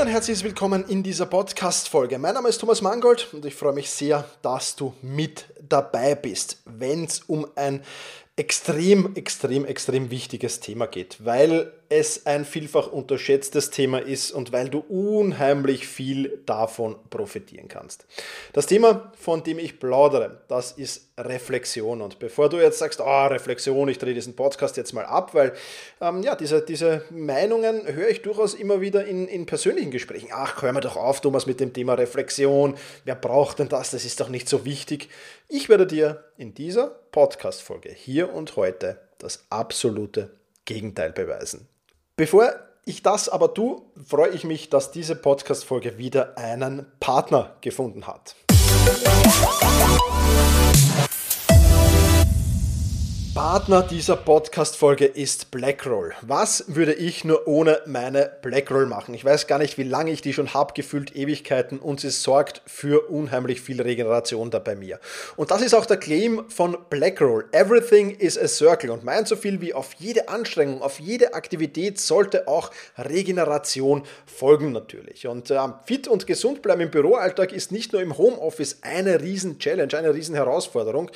Und herzliches Willkommen in dieser Podcast-Folge. Mein Name ist Thomas Mangold und ich freue mich sehr, dass du mit dabei bist, wenn es um ein extrem, extrem, extrem wichtiges Thema geht, weil es ein vielfach unterschätztes Thema ist und weil du unheimlich viel davon profitieren kannst. Das Thema, von dem ich plaudere, das ist Reflexion. Und bevor du jetzt sagst, ah, oh, Reflexion, ich drehe diesen Podcast jetzt mal ab, weil ähm, ja, diese, diese Meinungen höre ich durchaus immer wieder in, in persönlichen Gesprächen. Ach, hör mir doch auf, Thomas, mit dem Thema Reflexion. Wer braucht denn das? Das ist doch nicht so wichtig. Ich werde dir in dieser Podcast-Folge hier und heute das absolute Gegenteil beweisen. Bevor ich das aber tue, freue ich mich, dass diese Podcast-Folge wieder einen Partner gefunden hat. Partner dieser Podcast-Folge ist Blackroll. Was würde ich nur ohne meine Blackroll machen? Ich weiß gar nicht, wie lange ich die schon habe, gefühlt Ewigkeiten und sie sorgt für unheimlich viel Regeneration da bei mir. Und das ist auch der Claim von Blackroll. Everything is a circle und meint so viel wie auf jede Anstrengung, auf jede Aktivität sollte auch Regeneration folgen natürlich. Und äh, fit und gesund bleiben im Büroalltag ist nicht nur im Homeoffice eine riesen Challenge, eine riesen Herausforderung,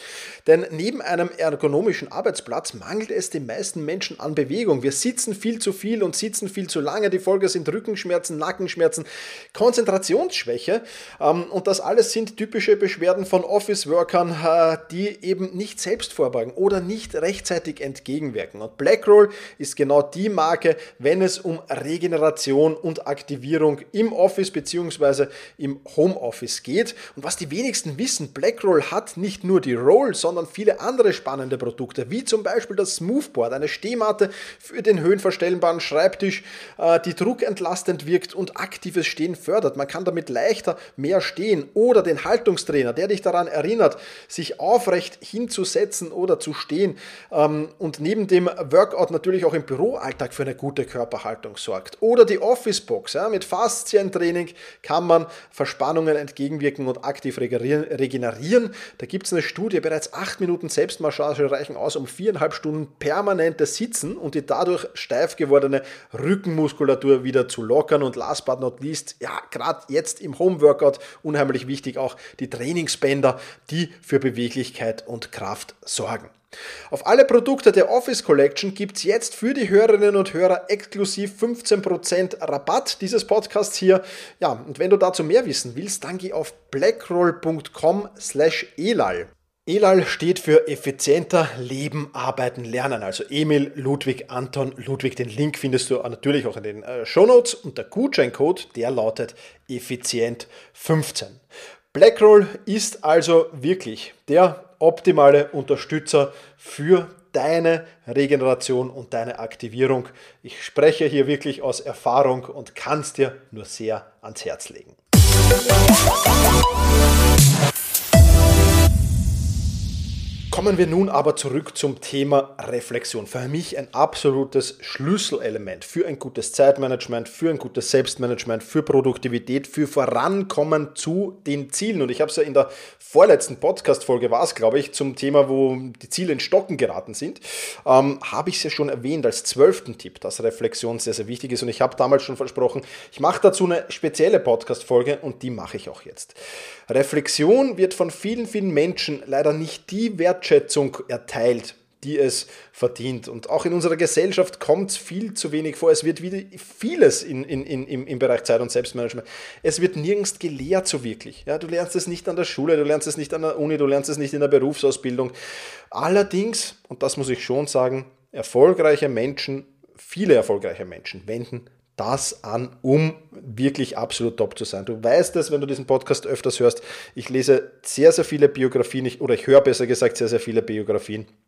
denn neben einem ergonomischen Arbeitsplatz mangelt es den meisten Menschen an Bewegung. Wir sitzen viel zu viel und sitzen viel zu lange. Die Folge sind Rückenschmerzen, Nackenschmerzen, Konzentrationsschwäche. Ähm, und das alles sind typische Beschwerden von Office-Workern, äh, die eben nicht selbst vorbeugen oder nicht rechtzeitig entgegenwirken. Und Blackroll ist genau die Marke, wenn es um Regeneration und Aktivierung im Office bzw. im Homeoffice geht. Und was die wenigsten wissen, Blackroll hat nicht nur die Roll, sondern viele andere spannende Produkte. Produkte, wie zum Beispiel das Smoothboard, eine Stehmatte für den höhenverstellbaren Schreibtisch, äh, die druckentlastend wirkt und aktives Stehen fördert. Man kann damit leichter mehr stehen oder den Haltungstrainer, der dich daran erinnert, sich aufrecht hinzusetzen oder zu stehen ähm, und neben dem Workout natürlich auch im Büroalltag für eine gute Körperhaltung sorgt. Oder die Office-Box, mit Faszientraining kann man Verspannungen entgegenwirken und aktiv regenerieren. Da gibt es eine Studie, bereits acht Minuten Selbstmassage reichen aus, aus, um viereinhalb Stunden permanentes Sitzen und die dadurch steif gewordene Rückenmuskulatur wieder zu lockern. Und last but not least, ja, gerade jetzt im Homeworkout unheimlich wichtig auch die Trainingsbänder, die für Beweglichkeit und Kraft sorgen. Auf alle Produkte der Office Collection gibt es jetzt für die Hörerinnen und Hörer exklusiv 15% Rabatt dieses Podcasts hier. Ja, und wenn du dazu mehr wissen willst, dann geh auf blackroll.com slash elal. ELAL steht für effizienter Leben, Arbeiten, Lernen. Also Emil, Ludwig, Anton, Ludwig. Den Link findest du natürlich auch in den äh, Shownotes. Und der Gutscheincode, der lautet effizient15. Blackroll ist also wirklich der optimale Unterstützer für deine Regeneration und deine Aktivierung. Ich spreche hier wirklich aus Erfahrung und kann es dir nur sehr ans Herz legen. Kommen wir nun aber zurück zum Thema Reflexion. Für mich ein absolutes Schlüsselelement für ein gutes Zeitmanagement, für ein gutes Selbstmanagement, für Produktivität, für Vorankommen zu den Zielen. Und ich habe es ja in der vorletzten Podcast-Folge, war es glaube ich, zum Thema, wo die Ziele in Stocken geraten sind, ähm, habe ich es ja schon erwähnt als zwölften Tipp, dass Reflexion sehr, sehr wichtig ist. Und ich habe damals schon versprochen, ich mache dazu eine spezielle Podcast-Folge und die mache ich auch jetzt. Reflexion wird von vielen, vielen Menschen leider nicht die Wertschätzung erteilt, die es verdient. Und auch in unserer Gesellschaft kommt es viel zu wenig vor. Es wird wieder vieles in, in, in, im, Bereich Zeit- und Selbstmanagement. Es wird nirgends gelehrt so wirklich. Ja, du lernst es nicht an der Schule, du lernst es nicht an der Uni, du lernst es nicht in der Berufsausbildung. Allerdings, und das muss ich schon sagen, erfolgreiche Menschen, viele erfolgreiche Menschen wenden das an, um wirklich absolut top zu sein. Du weißt es, wenn du diesen Podcast öfters hörst. Ich lese sehr, sehr viele Biografien, oder ich höre besser gesagt sehr, sehr viele Biografien Ich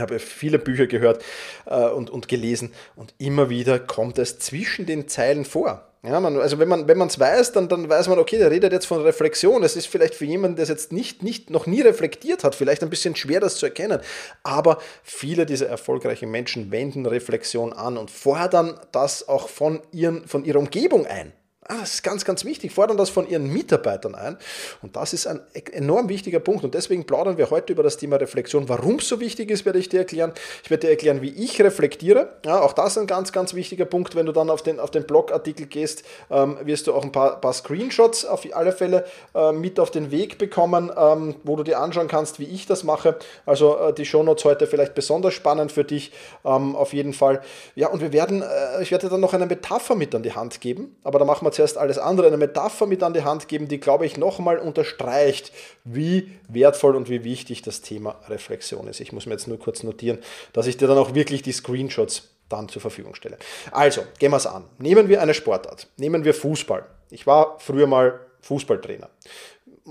habe viele Bücher gehört äh, und, und gelesen und immer wieder kommt es zwischen den Zeilen vor. Ja, man, also wenn man es weiß, dann, dann weiß man, okay, der redet jetzt von Reflexion. Es ist vielleicht für jemanden, der es jetzt nicht, nicht, noch nie reflektiert hat, vielleicht ein bisschen schwer, das zu erkennen. Aber viele dieser erfolgreichen Menschen wenden Reflexion an und fordern das auch von, ihren, von ihrer Umgebung ein. Ah, das ist ganz, ganz wichtig. Fordern das von ihren Mitarbeitern ein. Und das ist ein enorm wichtiger Punkt. Und deswegen plaudern wir heute über das Thema Reflexion. Warum es so wichtig ist, werde ich dir erklären. Ich werde dir erklären, wie ich reflektiere. Ja, auch das ist ein ganz, ganz wichtiger Punkt. Wenn du dann auf den, auf den Blogartikel gehst, ähm, wirst du auch ein paar, paar Screenshots auf alle Fälle äh, mit auf den Weg bekommen, ähm, wo du dir anschauen kannst, wie ich das mache. Also äh, die Shownotes heute vielleicht besonders spannend für dich. Ähm, auf jeden Fall. Ja, und wir werden, äh, ich werde dir dann noch eine Metapher mit an die Hand geben. Aber da machen wir zuerst alles andere, eine Metapher mit an die Hand geben, die, glaube ich, nochmal unterstreicht, wie wertvoll und wie wichtig das Thema Reflexion ist. Ich muss mir jetzt nur kurz notieren, dass ich dir dann auch wirklich die Screenshots dann zur Verfügung stelle. Also, gehen wir es an. Nehmen wir eine Sportart. Nehmen wir Fußball. Ich war früher mal Fußballtrainer.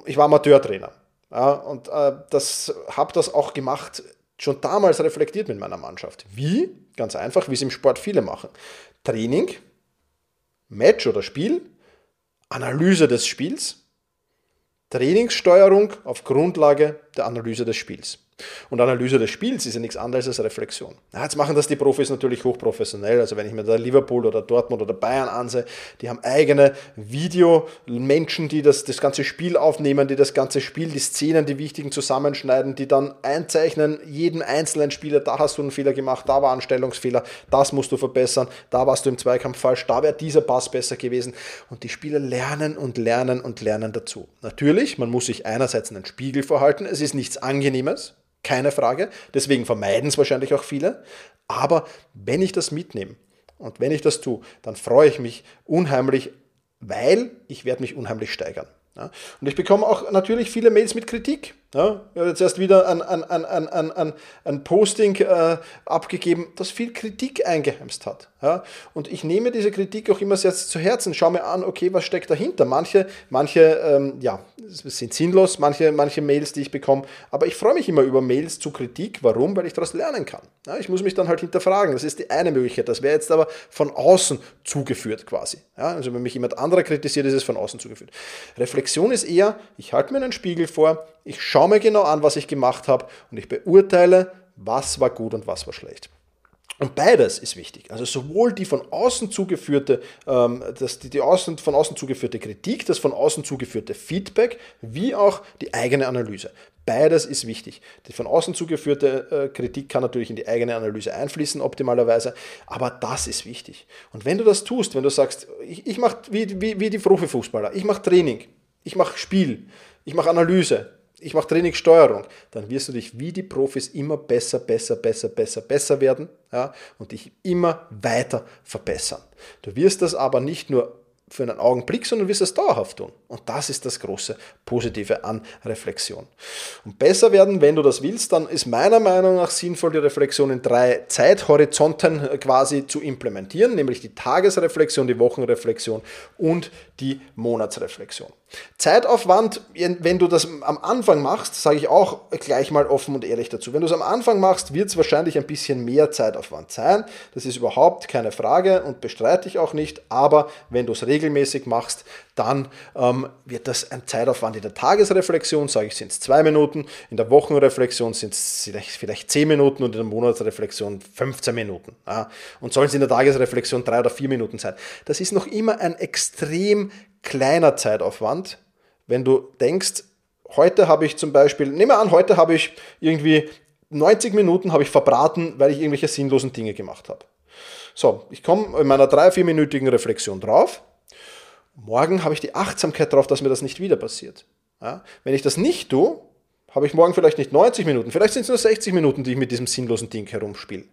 Ich war Amateurtrainer. Ja, und äh, das habe das auch gemacht, schon damals reflektiert mit meiner Mannschaft. Wie? Ganz einfach, wie es im Sport viele machen. Training, Match oder Spiel, Analyse des Spiels, Trainingssteuerung auf Grundlage der Analyse des Spiels. Und Analyse des Spiels ist ja nichts anderes als Reflexion. Ja, jetzt machen das die Profis natürlich hochprofessionell. Also wenn ich mir da Liverpool oder Dortmund oder Bayern ansehe, die haben eigene Videomenschen, die das, das ganze Spiel aufnehmen, die das ganze Spiel, die Szenen, die wichtigen zusammenschneiden, die dann einzeichnen, jeden einzelnen Spieler, da hast du einen Fehler gemacht, da war ein Stellungsfehler, das musst du verbessern, da warst du im Zweikampf falsch, da wäre dieser Pass besser gewesen. Und die Spieler lernen und lernen und lernen dazu. Natürlich, man muss sich einerseits einen Spiegel verhalten, es ist nichts Angenehmes, keine Frage. Deswegen vermeiden es wahrscheinlich auch viele. Aber wenn ich das mitnehme und wenn ich das tue, dann freue ich mich unheimlich, weil ich werde mich unheimlich steigern. Ja? Und ich bekomme auch natürlich viele Mails mit Kritik. Ja, ich habe jetzt erst wieder ein, ein, ein, ein, ein, ein Posting äh, abgegeben, das viel Kritik eingeheimst hat. Ja, und ich nehme diese Kritik auch immer sehr zu Herzen, schaue mir an, okay, was steckt dahinter. Manche, manche ähm, ja, sind sinnlos, manche, manche Mails, die ich bekomme, aber ich freue mich immer über Mails zu Kritik. Warum? Weil ich daraus lernen kann. Ja, ich muss mich dann halt hinterfragen. Das ist die eine Möglichkeit. Das wäre jetzt aber von außen zugeführt quasi. Ja, also wenn mich jemand anderer kritisiert, ist es von außen zugeführt. Reflexion ist eher, ich halte mir einen Spiegel vor, ich schaue mir genau an, was ich gemacht habe und ich beurteile, was war gut und was war schlecht. Und beides ist wichtig. Also sowohl die von außen zugeführte, ähm, das, die, die außen, von außen zugeführte Kritik, das von außen zugeführte Feedback, wie auch die eigene Analyse. Beides ist wichtig. Die von außen zugeführte äh, Kritik kann natürlich in die eigene Analyse einfließen, optimalerweise, aber das ist wichtig. Und wenn du das tust, wenn du sagst, ich, ich mache wie, wie, wie die Profifußballer, ich mache Training, ich mache Spiel, ich mache Analyse, ich mache Trainingssteuerung, dann wirst du dich wie die Profis immer besser, besser, besser, besser, besser werden ja, und dich immer weiter verbessern. Du wirst das aber nicht nur für einen Augenblick, sondern wirst es dauerhaft tun. Und das ist das große Positive an Reflexion. Und besser werden, wenn du das willst, dann ist meiner Meinung nach sinnvoll, die Reflexion in drei Zeithorizonten quasi zu implementieren, nämlich die Tagesreflexion, die Wochenreflexion und die Monatsreflexion. Zeitaufwand, wenn du das am Anfang machst, sage ich auch gleich mal offen und ehrlich dazu. Wenn du es am Anfang machst, wird es wahrscheinlich ein bisschen mehr Zeitaufwand sein. Das ist überhaupt keine Frage und bestreite ich auch nicht. Aber wenn du es regelmäßig machst, dann ähm, wird das ein Zeitaufwand in der Tagesreflexion, sage ich, sind es zwei Minuten, in der Wochenreflexion sind es vielleicht, zehn Minuten und in der Monatsreflexion 15 Minuten. Ja. Und sollen es in der Tagesreflexion drei oder vier Minuten sein. Das ist noch immer ein extrem kleiner Zeitaufwand, wenn du denkst, heute habe ich zum Beispiel, nehmen wir an, heute habe ich irgendwie 90 Minuten habe ich verbraten, weil ich irgendwelche sinnlosen Dinge gemacht habe. So, ich komme in meiner drei, vierminütigen Reflexion drauf Morgen habe ich die Achtsamkeit darauf, dass mir das nicht wieder passiert. Ja? Wenn ich das nicht tue, habe ich morgen vielleicht nicht 90 Minuten, vielleicht sind es nur 60 Minuten, die ich mit diesem sinnlosen Ding herumspiele.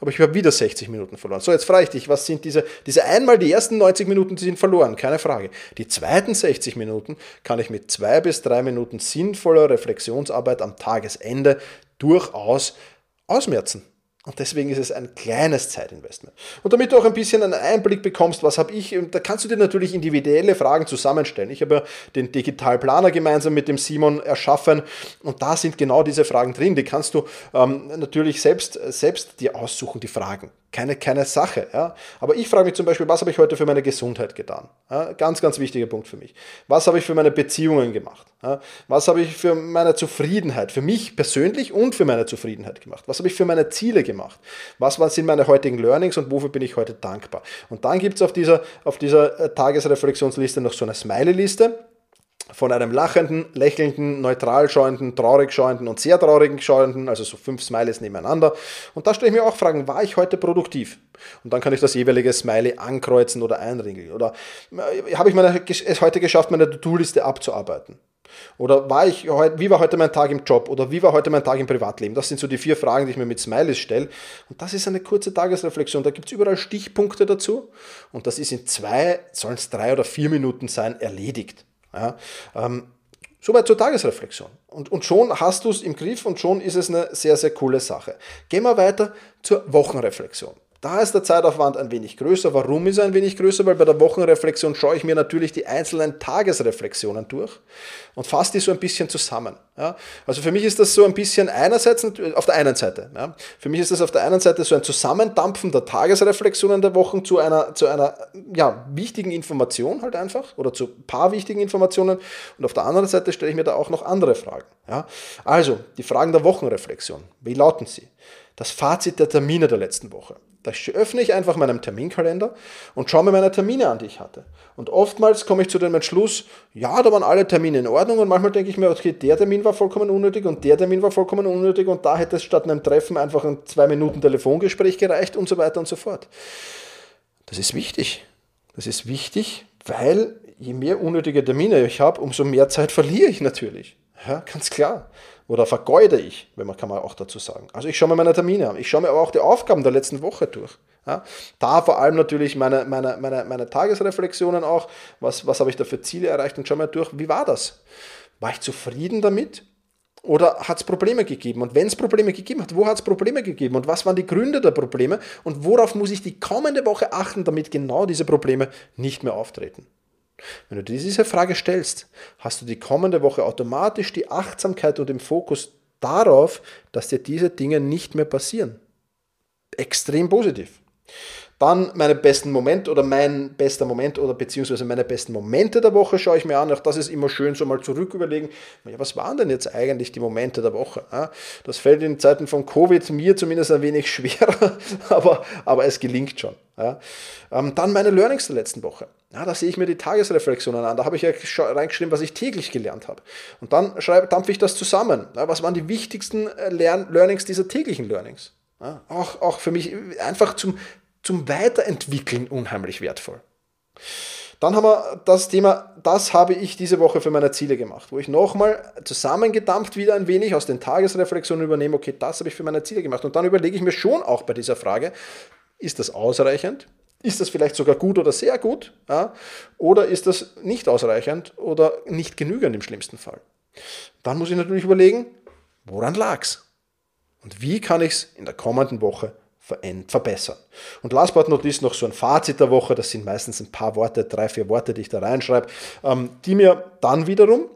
Aber ich habe wieder 60 Minuten verloren. So, jetzt frage ich dich, was sind diese, diese einmal die ersten 90 Minuten, die sind verloren, keine Frage. Die zweiten 60 Minuten kann ich mit zwei bis drei Minuten sinnvoller Reflexionsarbeit am Tagesende durchaus ausmerzen. Und deswegen ist es ein kleines Zeitinvestment. Und damit du auch ein bisschen einen Einblick bekommst, was habe ich, da kannst du dir natürlich individuelle Fragen zusammenstellen. Ich habe ja den Digitalplaner gemeinsam mit dem Simon erschaffen und da sind genau diese Fragen drin. Die kannst du ähm, natürlich selbst, selbst dir aussuchen, die Fragen keine, keine Sache. Ja? Aber ich frage mich zum Beispiel, was habe ich heute für meine Gesundheit getan? Ja? Ganz, ganz wichtiger Punkt für mich. Was habe ich für meine Beziehungen gemacht? Ja? Was habe ich für meine Zufriedenheit, für mich persönlich und für meine Zufriedenheit gemacht? Was habe ich für meine Ziele gemacht? Was sind meine heutigen Learnings und wofür bin ich heute dankbar? Und dann gibt es auf dieser, auf dieser äh, Tagesreflexionsliste noch so eine Smiley-Liste von einem lachenden, lächelnden, neutral schauenden, traurig schauenden und sehr traurigen schauenden, also so fünf Smileys nebeneinander. Und da stelle ich mir auch Fragen, war ich heute produktiv? Und dann kann ich das jeweilige Smiley ankreuzen oder einringeln. Oder äh, habe ich meine, es heute geschafft, meine To-Do-Liste abzuarbeiten? Oder war ich wie war heute mein Tag im Job? Oder wie war heute mein Tag im Privatleben? Das sind so die vier Fragen, die ich mir mit Smileys stelle. Und das ist eine kurze Tagesreflexion. Da gibt es überall Stichpunkte dazu. Und das ist in zwei, sollen es drei oder vier Minuten sein, erledigt. Ja, ähm, Soweit zur Tagesreflexion. Und, und schon hast du es im Griff und schon ist es eine sehr, sehr coole Sache. Gehen wir weiter zur Wochenreflexion. Da ist der Zeitaufwand ein wenig größer. Warum ist er ein wenig größer? Weil bei der Wochenreflexion schaue ich mir natürlich die einzelnen Tagesreflexionen durch und fasse die so ein bisschen zusammen. Ja? Also für mich ist das so ein bisschen einerseits, auf der einen Seite, ja? für mich ist das auf der einen Seite so ein Zusammendampfen der Tagesreflexionen der Wochen zu einer, zu einer ja, wichtigen Information halt einfach oder zu ein paar wichtigen Informationen und auf der anderen Seite stelle ich mir da auch noch andere Fragen. Ja? Also die Fragen der Wochenreflexion, wie lauten sie? Das Fazit der Termine der letzten Woche. Da öffne ich einfach meinen Terminkalender und schaue mir meine Termine an, die ich hatte. Und oftmals komme ich zu dem Entschluss, ja, da waren alle Termine in Ordnung und manchmal denke ich mir, okay, der Termin war vollkommen unnötig und der Termin war vollkommen unnötig und da hätte es statt einem Treffen einfach ein zwei Minuten Telefongespräch gereicht und so weiter und so fort. Das ist wichtig. Das ist wichtig, weil je mehr unnötige Termine ich habe, umso mehr Zeit verliere ich natürlich. Ja, ganz klar oder vergeude ich, wenn man kann man auch dazu sagen. Also ich schaue mir meine Termine an, ich schaue mir aber auch die Aufgaben der letzten Woche durch. Ja, da vor allem natürlich meine, meine, meine, meine Tagesreflexionen auch, was, was habe ich da für Ziele erreicht und schaue mir durch, wie war das? War ich zufrieden damit? Oder hat es Probleme gegeben? Und wenn es Probleme gegeben hat, wo hat es Probleme gegeben? Und was waren die Gründe der Probleme? Und worauf muss ich die kommende Woche achten, damit genau diese Probleme nicht mehr auftreten? Wenn du dir diese Frage stellst, hast du die kommende Woche automatisch die Achtsamkeit und den Fokus darauf, dass dir diese Dinge nicht mehr passieren. Extrem positiv. Dann meine besten Momente oder mein bester Moment oder beziehungsweise meine besten Momente der Woche schaue ich mir an. Auch das ist immer schön, so mal zurück überlegen, ja, was waren denn jetzt eigentlich die Momente der Woche? Das fällt in Zeiten von Covid mir zumindest ein wenig schwerer, aber, aber es gelingt schon. Ähm, dann meine Learnings der letzten Woche. Ja, da sehe ich mir die Tagesreflexionen an. Da habe ich ja reingeschrieben, was ich täglich gelernt habe. Und dann schreibe, dampfe ich das zusammen. Was waren die wichtigsten äh, Lern Learnings dieser täglichen Learnings? Auch, auch für mich einfach zum, zum Weiterentwickeln unheimlich wertvoll. Dann haben wir das Thema, das habe ich diese Woche für meine Ziele gemacht, wo ich nochmal zusammengedampft wieder ein wenig aus den Tagesreflexionen übernehme, okay, das habe ich für meine Ziele gemacht. Und dann überlege ich mir schon auch bei dieser Frage, ist das ausreichend? Ist das vielleicht sogar gut oder sehr gut? Ja? Oder ist das nicht ausreichend oder nicht genügend im schlimmsten Fall? Dann muss ich natürlich überlegen, woran lag es? Und wie kann ich es in der kommenden Woche verbessern. Und last but not least noch so ein Fazit der Woche, das sind meistens ein paar Worte, drei, vier Worte, die ich da reinschreibe, ähm, die mir dann wiederum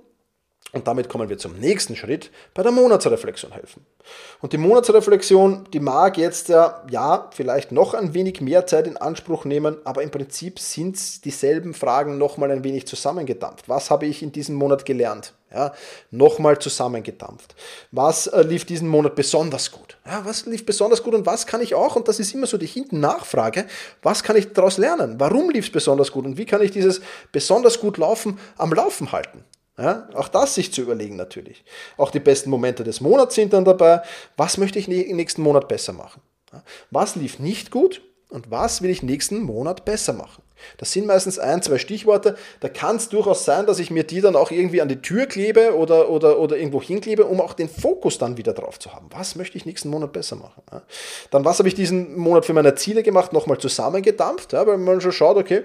und damit kommen wir zum nächsten Schritt, bei der Monatsreflexion helfen. Und die Monatsreflexion, die mag jetzt ja, ja vielleicht noch ein wenig mehr Zeit in Anspruch nehmen, aber im Prinzip sind dieselben Fragen nochmal ein wenig zusammengedampft. Was habe ich in diesem Monat gelernt? Ja, nochmal zusammengedampft. Was äh, lief diesen Monat besonders gut? Ja, was lief besonders gut und was kann ich auch, und das ist immer so die hinten Nachfrage, was kann ich daraus lernen? Warum lief es besonders gut und wie kann ich dieses besonders gut Laufen am Laufen halten? Ja, auch das sich zu überlegen natürlich. Auch die besten Momente des Monats sind dann dabei. Was möchte ich nächsten Monat besser machen? Was lief nicht gut und was will ich nächsten Monat besser machen? Das sind meistens ein, zwei Stichworte. Da kann es durchaus sein, dass ich mir die dann auch irgendwie an die Tür klebe oder, oder, oder irgendwo hinklebe, um auch den Fokus dann wieder drauf zu haben. Was möchte ich nächsten Monat besser machen? Dann, was habe ich diesen Monat für meine Ziele gemacht? Nochmal zusammengedampft, ja, weil man schon schaut, okay,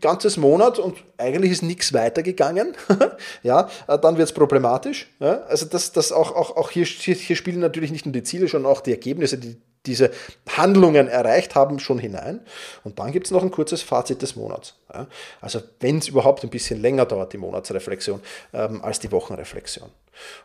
ganzes Monat und eigentlich ist nichts weitergegangen. ja, dann wird es problematisch. Ja. Also das, das auch, auch, auch hier, hier spielen natürlich nicht nur die Ziele, sondern auch die Ergebnisse, die diese Handlungen erreicht haben, schon hinein. Und dann gibt es noch ein kurzes Fazit des Monats. Ja? Also wenn es überhaupt ein bisschen länger dauert, die Monatsreflexion, ähm, als die Wochenreflexion.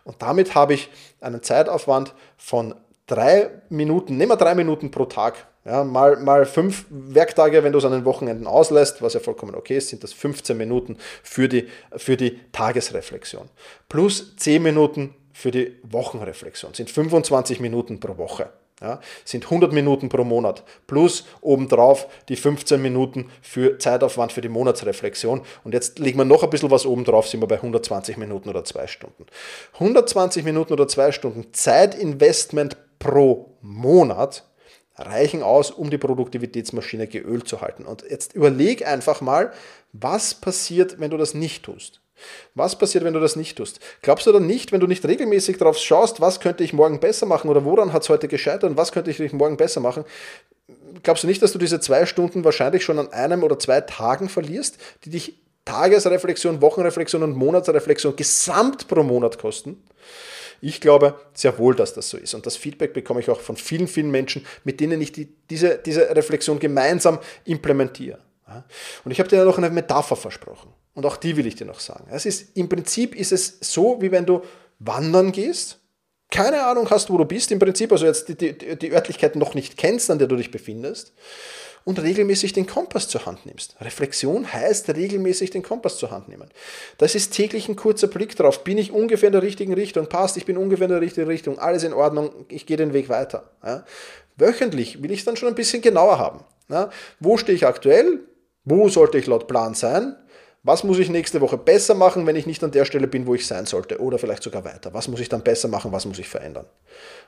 Und damit habe ich einen Zeitaufwand von drei Minuten, nehmen wir drei Minuten pro Tag. Ja, mal, mal fünf Werktage, wenn du es an den Wochenenden auslässt, was ja vollkommen okay ist, sind das 15 Minuten für die, für die Tagesreflexion. Plus 10 Minuten für die Wochenreflexion, sind 25 Minuten pro Woche. Ja, sind 100 Minuten pro Monat plus obendrauf die 15 Minuten für Zeitaufwand für die Monatsreflexion. Und jetzt legen wir noch ein bisschen was obendrauf, sind wir bei 120 Minuten oder zwei Stunden. 120 Minuten oder zwei Stunden Zeitinvestment pro Monat reichen aus, um die Produktivitätsmaschine geölt zu halten. Und jetzt überleg einfach mal, was passiert, wenn du das nicht tust. Was passiert, wenn du das nicht tust? Glaubst du dann nicht, wenn du nicht regelmäßig darauf schaust, was könnte ich morgen besser machen oder woran hat es heute gescheitert und was könnte ich morgen besser machen? Glaubst du nicht, dass du diese zwei Stunden wahrscheinlich schon an einem oder zwei Tagen verlierst, die dich Tagesreflexion, Wochenreflexion und Monatsreflexion gesamt pro Monat kosten? Ich glaube sehr wohl, dass das so ist. Und das Feedback bekomme ich auch von vielen, vielen Menschen, mit denen ich die, diese, diese Reflexion gemeinsam implementiere. Und ich habe dir noch eine Metapher versprochen. Und auch die will ich dir noch sagen. Es ist, Im Prinzip ist es so, wie wenn du wandern gehst, keine Ahnung hast, wo du bist, im Prinzip, also jetzt die, die, die Örtlichkeit noch nicht kennst, an der du dich befindest, und regelmäßig den Kompass zur Hand nimmst. Reflexion heißt regelmäßig den Kompass zur Hand nehmen. Das ist täglich ein kurzer Blick drauf. Bin ich ungefähr in der richtigen Richtung? Passt, ich bin ungefähr in der richtigen Richtung. Alles in Ordnung, ich gehe den Weg weiter. Ja. Wöchentlich will ich es dann schon ein bisschen genauer haben. Ja. Wo stehe ich aktuell? Wo sollte ich laut Plan sein? Was muss ich nächste Woche besser machen, wenn ich nicht an der Stelle bin, wo ich sein sollte? Oder vielleicht sogar weiter. Was muss ich dann besser machen? Was muss ich verändern?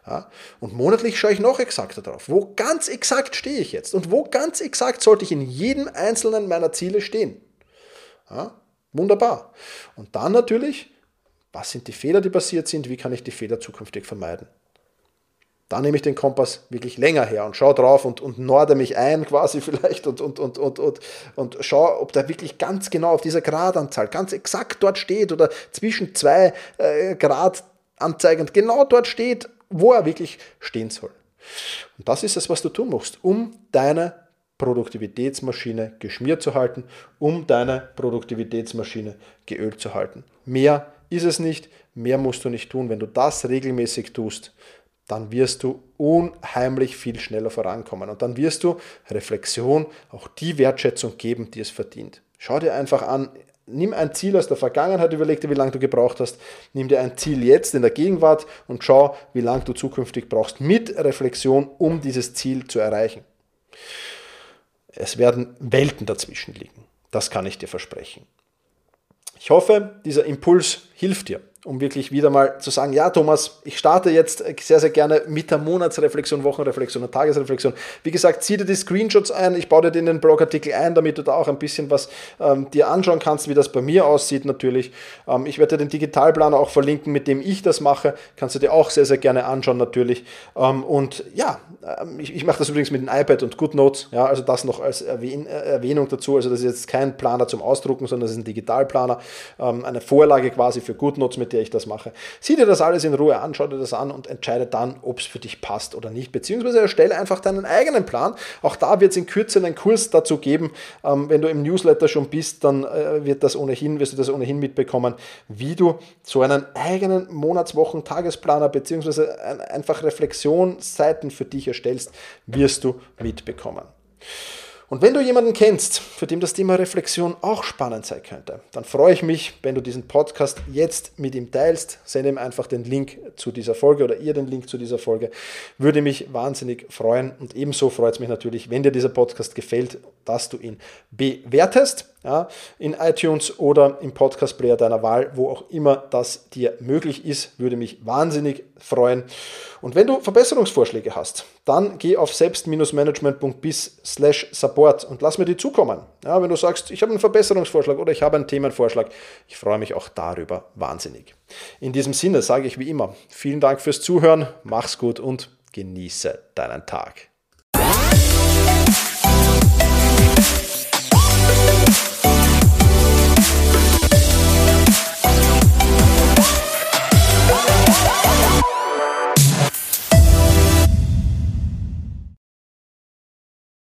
Ja? Und monatlich schaue ich noch exakter drauf. Wo ganz exakt stehe ich jetzt? Und wo ganz exakt sollte ich in jedem einzelnen meiner Ziele stehen? Ja? Wunderbar. Und dann natürlich, was sind die Fehler, die passiert sind? Wie kann ich die Fehler zukünftig vermeiden? Da nehme ich den Kompass wirklich länger her und schaue drauf und, und norde mich ein quasi vielleicht und, und, und, und, und, und schaue, ob der wirklich ganz genau auf dieser Gradanzahl ganz exakt dort steht oder zwischen zwei äh, Grad anzeigend genau dort steht, wo er wirklich stehen soll. Und das ist es, was du tun musst, um deine Produktivitätsmaschine geschmiert zu halten, um deine Produktivitätsmaschine geölt zu halten. Mehr ist es nicht, mehr musst du nicht tun. Wenn du das regelmäßig tust, dann wirst du unheimlich viel schneller vorankommen. Und dann wirst du Reflexion auch die Wertschätzung geben, die es verdient. Schau dir einfach an, nimm ein Ziel aus der Vergangenheit, überleg dir, wie lange du gebraucht hast, nimm dir ein Ziel jetzt in der Gegenwart und schau, wie lange du zukünftig brauchst mit Reflexion, um dieses Ziel zu erreichen. Es werden Welten dazwischen liegen. Das kann ich dir versprechen. Ich hoffe, dieser Impuls hilft dir um wirklich wieder mal zu sagen, ja Thomas, ich starte jetzt sehr, sehr gerne mit der Monatsreflexion, Wochenreflexion und Tagesreflexion. Wie gesagt, zieh dir die Screenshots ein, ich baue dir den Blogartikel ein, damit du da auch ein bisschen was ähm, dir anschauen kannst, wie das bei mir aussieht natürlich. Ähm, ich werde dir den Digitalplaner auch verlinken, mit dem ich das mache, kannst du dir auch sehr, sehr gerne anschauen natürlich. Ähm, und ja, ähm, ich, ich mache das übrigens mit dem iPad und GoodNotes, ja, also das noch als Erwähn Erwähnung dazu, also das ist jetzt kein Planer zum Ausdrucken, sondern das ist ein Digitalplaner, ähm, eine Vorlage quasi für GoodNotes, mit der ich das mache. Sieh dir das alles in Ruhe an, schau dir das an und entscheide dann, ob es für dich passt oder nicht. Beziehungsweise erstelle einfach deinen eigenen Plan. Auch da wird es in Kürze einen Kurs dazu geben. Ähm, wenn du im Newsletter schon bist, dann äh, wird das ohnehin, wirst du das ohnehin mitbekommen, wie du so einen eigenen Monatswochen, Tagesplaner beziehungsweise einfach Reflexionsseiten für dich erstellst, wirst du mitbekommen. Und wenn du jemanden kennst, für den das Thema Reflexion auch spannend sein könnte, dann freue ich mich, wenn du diesen Podcast jetzt mit ihm teilst. Sende ihm einfach den Link zu dieser Folge oder ihr den Link zu dieser Folge. Würde mich wahnsinnig freuen. Und ebenso freut es mich natürlich, wenn dir dieser Podcast gefällt, dass du ihn bewertest ja, in iTunes oder im Podcast-Player deiner Wahl, wo auch immer das dir möglich ist, würde mich wahnsinnig freuen. Und wenn du Verbesserungsvorschläge hast, dann geh auf selbst-management.bis slash support Support und lass mir die zukommen. Ja, wenn du sagst, ich habe einen Verbesserungsvorschlag oder ich habe einen Themenvorschlag, ich freue mich auch darüber wahnsinnig. In diesem Sinne sage ich wie immer, vielen Dank fürs Zuhören, mach's gut und genieße deinen Tag. Bye.